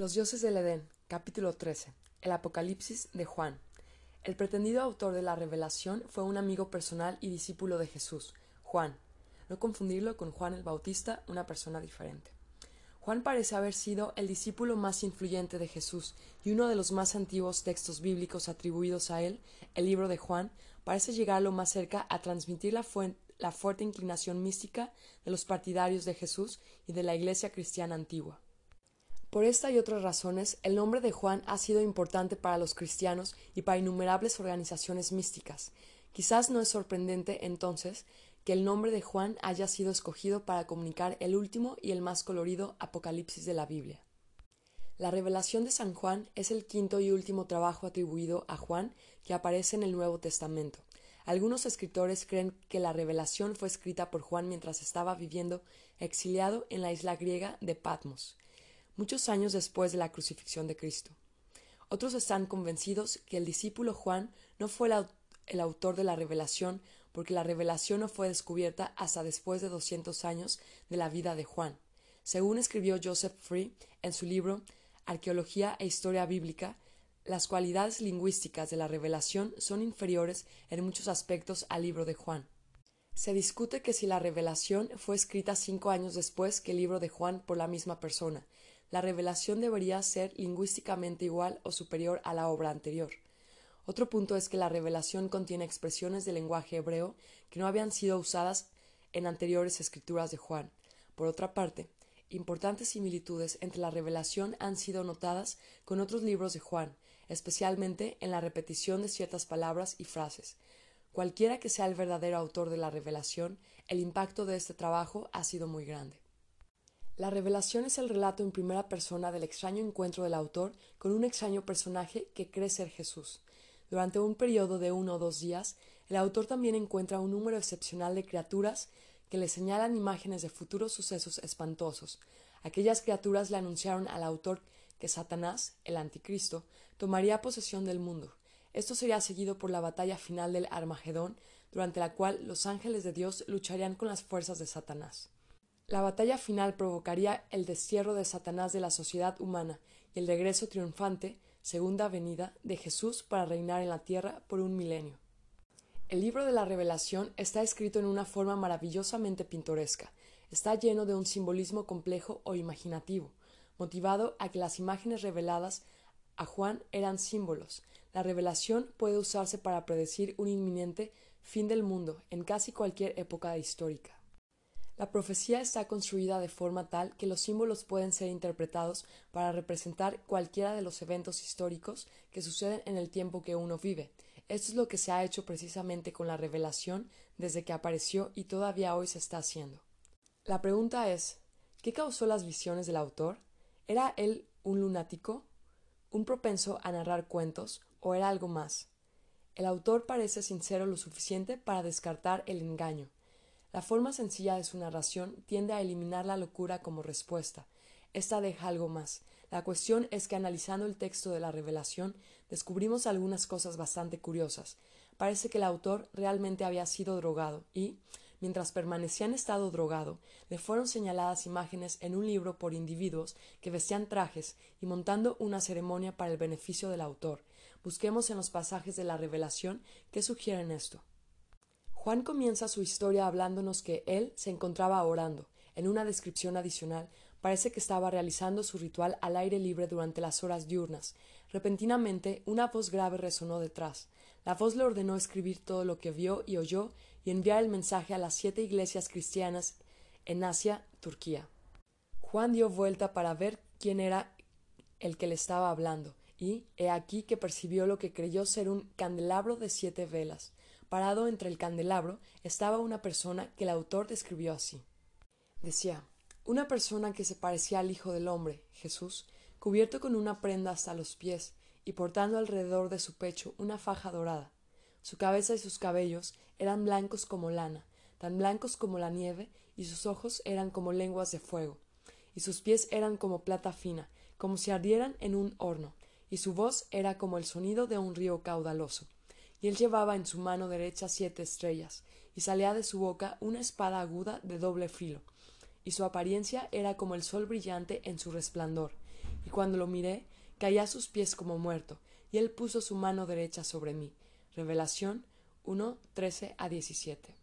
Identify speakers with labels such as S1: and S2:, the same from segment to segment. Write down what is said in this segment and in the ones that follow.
S1: Los dioses del Edén, capítulo 13. El Apocalipsis de Juan. El pretendido autor de la revelación fue un amigo personal y discípulo de Jesús, Juan. No confundirlo con Juan el Bautista, una persona diferente. Juan parece haber sido el discípulo más influyente de Jesús y uno de los más antiguos textos bíblicos atribuidos a él, el libro de Juan, parece llegar lo más cerca a transmitir la, la fuerte inclinación mística de los partidarios de Jesús y de la Iglesia cristiana antigua. Por esta y otras razones, el nombre de Juan ha sido importante para los cristianos y para innumerables organizaciones místicas. Quizás no es sorprendente, entonces, que el nombre de Juan haya sido escogido para comunicar el último y el más colorido Apocalipsis de la Biblia. La revelación de San Juan es el quinto y último trabajo atribuido a Juan que aparece en el Nuevo Testamento. Algunos escritores creen que la revelación fue escrita por Juan mientras estaba viviendo exiliado en la isla griega de Patmos muchos años después de la crucifixión de Cristo. Otros están convencidos que el discípulo Juan no fue el, autor de la revelación porque la revelación no fue descubierta hasta después de doscientos años de la vida de Juan. Según escribió Joseph Free en su libro Arqueología e Historia Bíblica, las cualidades lingüísticas de la revelación son inferiores en muchos aspectos al libro de Juan. Se discute que si la revelación fue escrita cinco años después que el libro de Juan por la misma persona, la revelación debería ser lingüísticamente igual o superior a la obra anterior. Otro punto es que la revelación contiene expresiones del lenguaje hebreo que no habían sido usadas en anteriores escrituras de Juan. Por otra parte, importantes similitudes entre la revelación han sido notadas con otros libros de Juan, especialmente en la repetición de ciertas palabras y frases. Cualquiera que sea el verdadero autor de la revelación, el impacto de este trabajo ha sido muy grande. La revelación es el relato en primera persona del extraño encuentro del autor con un extraño personaje que cree ser Jesús. Durante un periodo de uno o dos días, el autor también encuentra un número excepcional de criaturas que le señalan imágenes de futuros sucesos espantosos. Aquellas criaturas le anunciaron al autor que Satanás, el anticristo, tomaría posesión del mundo. Esto sería seguido por la batalla final del Armagedón, durante la cual los ángeles de Dios lucharían con las fuerzas de Satanás. La batalla final provocaría el destierro de Satanás de la sociedad humana y el regreso triunfante, segunda venida, de Jesús para reinar en la tierra por un milenio. El libro de la Revelación está escrito en una forma maravillosamente pintoresca. Está lleno de un simbolismo complejo o imaginativo, motivado a que las imágenes reveladas a Juan eran símbolos. La revelación puede usarse para predecir un inminente fin del mundo en casi cualquier época histórica. La profecía está construida de forma tal que los símbolos pueden ser interpretados para representar cualquiera de los eventos históricos que suceden en el tiempo que uno vive. Esto es lo que se ha hecho precisamente con la revelación desde que apareció y todavía hoy se está haciendo. La pregunta es ¿qué causó las visiones del autor? ¿Era él un lunático? ¿Un propenso a narrar cuentos? ¿O era algo más? El autor parece sincero lo suficiente para descartar el engaño. La forma sencilla de su narración tiende a eliminar la locura como respuesta. Esta deja algo más. La cuestión es que analizando el texto de la revelación descubrimos algunas cosas bastante curiosas. Parece que el autor realmente había sido drogado y, mientras permanecía en estado drogado, le fueron señaladas imágenes en un libro por individuos que vestían trajes y montando una ceremonia para el beneficio del autor. Busquemos en los pasajes de la revelación que sugieren esto. Juan comienza su historia hablándonos que él se encontraba orando. En una descripción adicional, parece que estaba realizando su ritual al aire libre durante las horas diurnas. Repentinamente, una voz grave resonó detrás. La voz le ordenó escribir todo lo que vio y oyó y enviar el mensaje a las siete iglesias cristianas en Asia, Turquía. Juan dio vuelta para ver quién era el que le estaba hablando, y he aquí que percibió lo que creyó ser un candelabro de siete velas. Parado entre el candelabro estaba una persona que el autor describió así. Decía, una persona que se parecía al Hijo del Hombre, Jesús, cubierto con una prenda hasta los pies y portando alrededor de su pecho una faja dorada. Su cabeza y sus cabellos eran blancos como lana, tan blancos como la nieve, y sus ojos eran como lenguas de fuego, y sus pies eran como plata fina, como si ardieran en un horno, y su voz era como el sonido de un río caudaloso y él llevaba en su mano derecha siete estrellas, y salía de su boca una espada aguda de doble filo, y su apariencia era como el sol brillante en su resplandor, y cuando lo miré, caí a sus pies como muerto, y él puso su mano derecha sobre mí. Revelación 1, 13 a 17.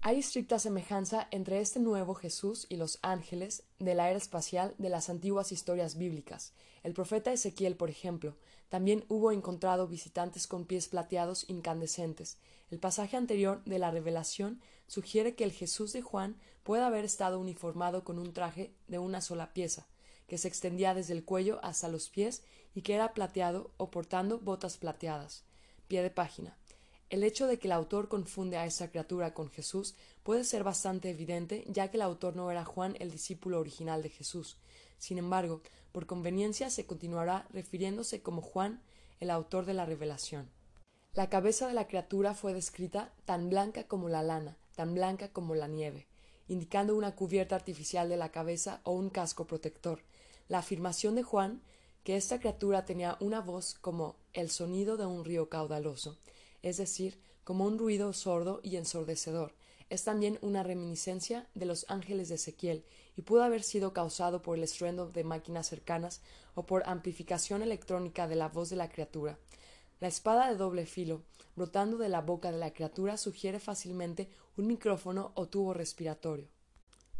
S1: Hay estricta semejanza entre este nuevo Jesús y los ángeles de la era espacial de las antiguas historias bíblicas. El profeta Ezequiel, por ejemplo, también hubo encontrado visitantes con pies plateados incandescentes. El pasaje anterior de la revelación sugiere que el Jesús de Juan puede haber estado uniformado con un traje de una sola pieza, que se extendía desde el cuello hasta los pies y que era plateado o portando botas plateadas. Pie de página. El hecho de que el autor confunde a esta criatura con Jesús puede ser bastante evidente, ya que el autor no era Juan el discípulo original de Jesús. Sin embargo, por conveniencia se continuará refiriéndose como Juan, el autor de la revelación. La cabeza de la criatura fue descrita tan blanca como la lana, tan blanca como la nieve, indicando una cubierta artificial de la cabeza o un casco protector. La afirmación de Juan que esta criatura tenía una voz como el sonido de un río caudaloso, es decir, como un ruido sordo y ensordecedor. Es también una reminiscencia de los ángeles de Ezequiel y pudo haber sido causado por el estruendo de máquinas cercanas o por amplificación electrónica de la voz de la criatura. La espada de doble filo, brotando de la boca de la criatura, sugiere fácilmente un micrófono o tubo respiratorio.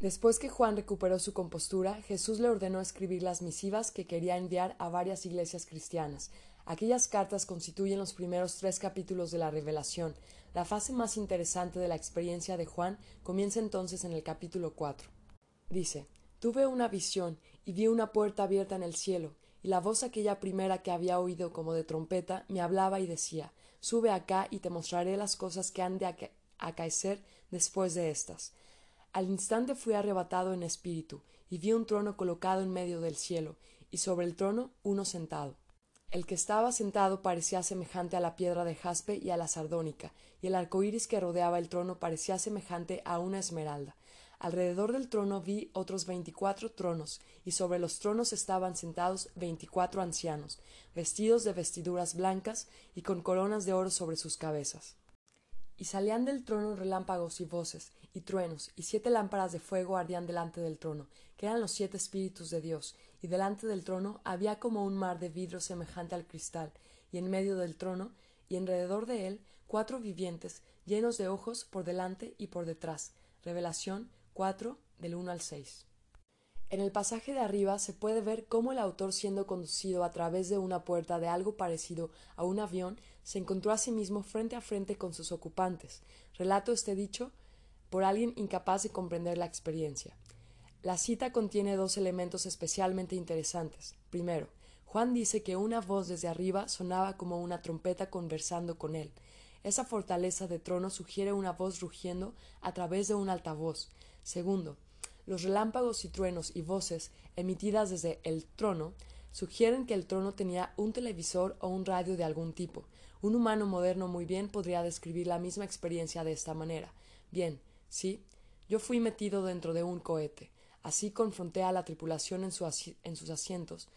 S1: Después que Juan recuperó su compostura, Jesús le ordenó escribir las misivas que quería enviar a varias iglesias cristianas, Aquellas cartas constituyen los primeros tres capítulos de la revelación. La fase más interesante de la experiencia de Juan comienza entonces en el capítulo cuatro. Dice Tuve una visión y vi una puerta abierta en el cielo, y la voz aquella primera que había oído como de trompeta me hablaba y decía Sube acá y te mostraré las cosas que han de acaecer después de éstas. Al instante fui arrebatado en espíritu, y vi un trono colocado en medio del cielo, y sobre el trono uno sentado. El que estaba sentado parecía semejante a la piedra de jaspe y a la sardónica, y el arco iris que rodeaba el trono parecía semejante a una esmeralda. Alrededor del trono vi otros veinticuatro tronos, y sobre los tronos estaban sentados veinticuatro ancianos, vestidos de vestiduras blancas y con coronas de oro sobre sus cabezas. Y salían del trono relámpagos y voces, y truenos, y siete lámparas de fuego ardían delante del trono, que eran los siete espíritus de Dios, y delante del trono había como un mar de vidrio semejante al cristal, y en medio del trono, y alrededor de él, cuatro vivientes, llenos de ojos por delante y por detrás. Revelación 4, del 1 al 6. En el pasaje de arriba se puede ver cómo el autor, siendo conducido a través de una puerta de algo parecido a un avión, se encontró a sí mismo frente a frente con sus ocupantes. Relato este dicho por alguien incapaz de comprender la experiencia. La cita contiene dos elementos especialmente interesantes. Primero, Juan dice que una voz desde arriba sonaba como una trompeta conversando con él. Esa fortaleza de trono sugiere una voz rugiendo a través de un altavoz. Segundo, los relámpagos y truenos y voces emitidas desde el trono sugieren que el trono tenía un televisor o un radio de algún tipo. Un humano moderno muy bien podría describir la misma experiencia de esta manera. Bien, sí, yo fui metido dentro de un cohete. Así confronté a la tripulación en, sus asientos,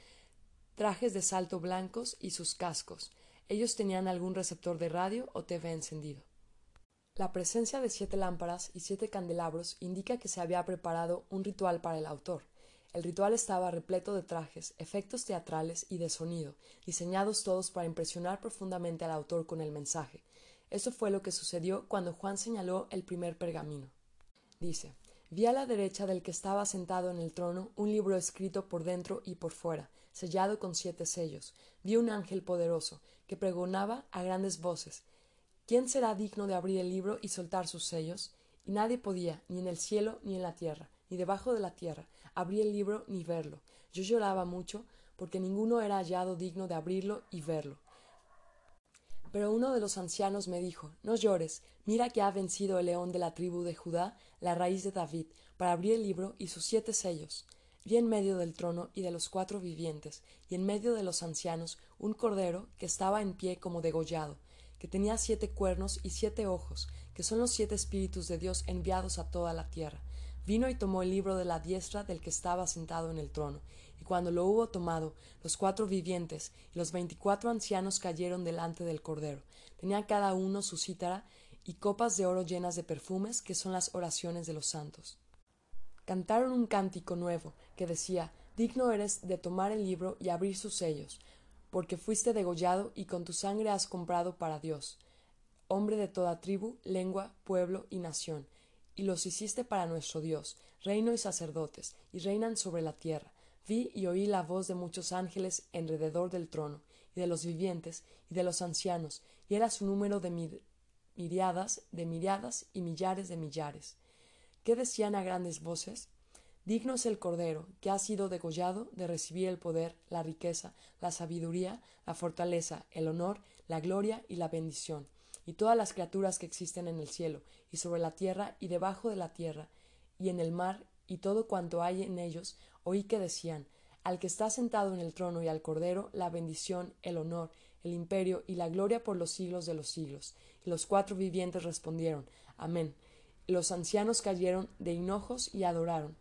S1: trajes de salto blancos y sus cascos. Ellos tenían algún receptor de radio o TV encendido. La presencia de siete lámparas y siete candelabros indica que se había preparado un ritual para el autor. El ritual estaba repleto de trajes, efectos teatrales y de sonido, diseñados todos para impresionar profundamente al autor con el mensaje. Eso fue lo que sucedió cuando Juan señaló el primer pergamino. Dice Vi a la derecha del que estaba sentado en el trono un libro escrito por dentro y por fuera, sellado con siete sellos. Vi un ángel poderoso, que pregonaba a grandes voces ¿Quién será digno de abrir el libro y soltar sus sellos? Y nadie podía, ni en el cielo, ni en la tierra, ni debajo de la tierra, abrir el libro ni verlo. Yo lloraba mucho, porque ninguno era hallado digno de abrirlo y verlo. Pero uno de los ancianos me dijo No llores, mira que ha vencido el león de la tribu de Judá, la raíz de David, para abrir el libro y sus siete sellos. Vi en medio del trono y de los cuatro vivientes, y en medio de los ancianos, un cordero que estaba en pie como degollado, que tenía siete cuernos y siete ojos, que son los siete espíritus de Dios enviados a toda la tierra. Vino y tomó el libro de la diestra del que estaba sentado en el trono, y cuando lo hubo tomado, los cuatro vivientes y los veinticuatro ancianos cayeron delante del Cordero. Tenía cada uno su cítara y copas de oro llenas de perfumes, que son las oraciones de los santos. Cantaron un cántico nuevo, que decía digno eres de tomar el libro y abrir sus sellos, porque fuiste degollado y con tu sangre has comprado para Dios, hombre de toda tribu, lengua, pueblo y nación, y los hiciste para nuestro Dios, reino y sacerdotes, y reinan sobre la tierra. Vi y oí la voz de muchos ángeles alrededor del trono, y de los vivientes, y de los ancianos, y era su número de miriadas, de miriadas y millares de millares. ¿Qué decían a grandes voces? Digno es el Cordero, que ha sido degollado de recibir el poder, la riqueza, la sabiduría, la fortaleza, el honor, la gloria y la bendición, y todas las criaturas que existen en el cielo, y sobre la tierra, y debajo de la tierra, y en el mar, y todo cuanto hay en ellos, oí que decían, al que está sentado en el trono y al Cordero, la bendición, el honor, el imperio y la gloria por los siglos de los siglos. Y los cuatro vivientes respondieron, Amén. Los ancianos cayeron de hinojos y adoraron.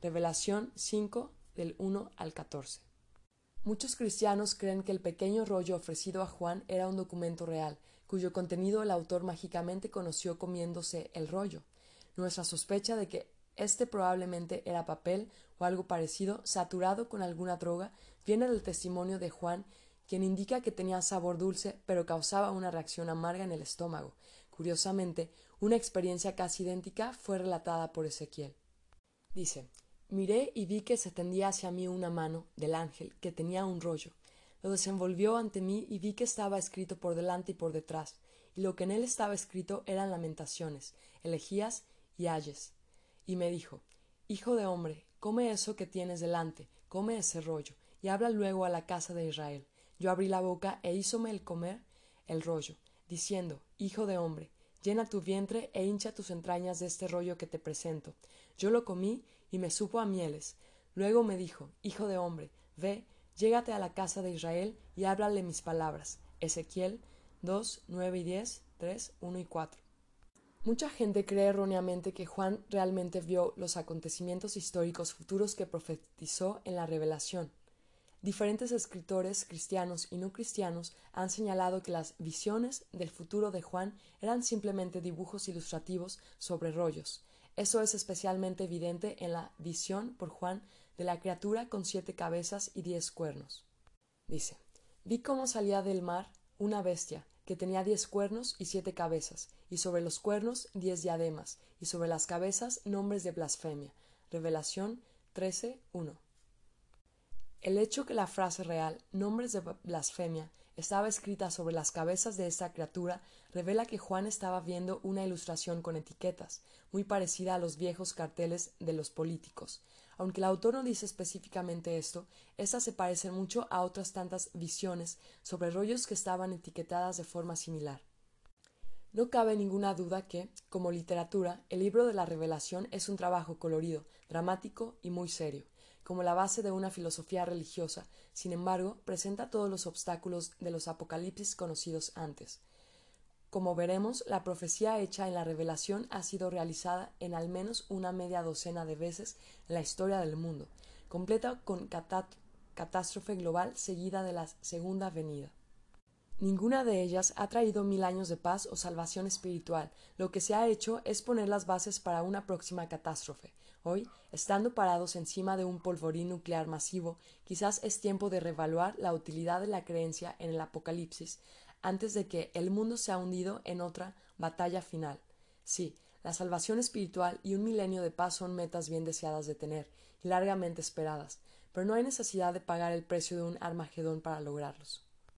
S1: Revelación 5 del 1 al 14. Muchos cristianos creen que el pequeño rollo ofrecido a Juan era un documento real, cuyo contenido el autor mágicamente conoció comiéndose el rollo. Nuestra sospecha de que este probablemente era papel o algo parecido, saturado con alguna droga, viene del testimonio de Juan, quien indica que tenía sabor dulce, pero causaba una reacción amarga en el estómago. Curiosamente, una experiencia casi idéntica fue relatada por Ezequiel. Dice Miré y vi que se tendía hacia mí una mano del ángel que tenía un rollo. Lo desenvolvió ante mí y vi que estaba escrito por delante y por detrás, y lo que en él estaba escrito eran lamentaciones, elegías y ayes. Y me dijo Hijo de hombre, come eso que tienes delante, come ese rollo, y habla luego a la casa de Israel. Yo abrí la boca e hízome el comer el rollo, diciendo Hijo de hombre, llena tu vientre e hincha tus entrañas de este rollo que te presento. Yo lo comí y me supo a mieles. Luego me dijo, Hijo de hombre, ve, llégate a la casa de Israel y háblale mis palabras. Ezequiel 2, 9 y 10, 3, 1 y 4. Mucha gente cree erróneamente que Juan realmente vio los acontecimientos históricos futuros que profetizó en la revelación. Diferentes escritores cristianos y no cristianos han señalado que las visiones del futuro de Juan eran simplemente dibujos ilustrativos sobre rollos, eso es especialmente evidente en la visión por Juan de la criatura con siete cabezas y diez cuernos. Dice Vi cómo salía del mar una bestia, que tenía diez cuernos y siete cabezas, y sobre los cuernos diez diademas, y sobre las cabezas nombres de blasfemia. Revelación 13.1. El hecho que la frase real nombres de blasfemia estaba escrita sobre las cabezas de esta criatura revela que Juan estaba viendo una ilustración con etiquetas, muy parecida a los viejos carteles de los políticos. Aunque el autor no dice específicamente esto, éstas se parecen mucho a otras tantas visiones sobre rollos que estaban etiquetadas de forma similar. No cabe ninguna duda que, como literatura, el libro de la revelación es un trabajo colorido, dramático y muy serio como la base de una filosofía religiosa, sin embargo, presenta todos los obstáculos de los apocalipsis conocidos antes. Como veremos, la profecía hecha en la revelación ha sido realizada en al menos una media docena de veces en la historia del mundo, completa con catástrofe global seguida de la segunda venida. Ninguna de ellas ha traído mil años de paz o salvación espiritual. Lo que se ha hecho es poner las bases para una próxima catástrofe. Hoy, estando parados encima de un polvorín nuclear masivo, quizás es tiempo de revaluar la utilidad de la creencia en el Apocalipsis antes de que el mundo sea hundido en otra batalla final. Sí, la salvación espiritual y un milenio de paz son metas bien deseadas de tener y largamente esperadas, pero no hay necesidad de pagar el precio de un Armagedón para lograrlos.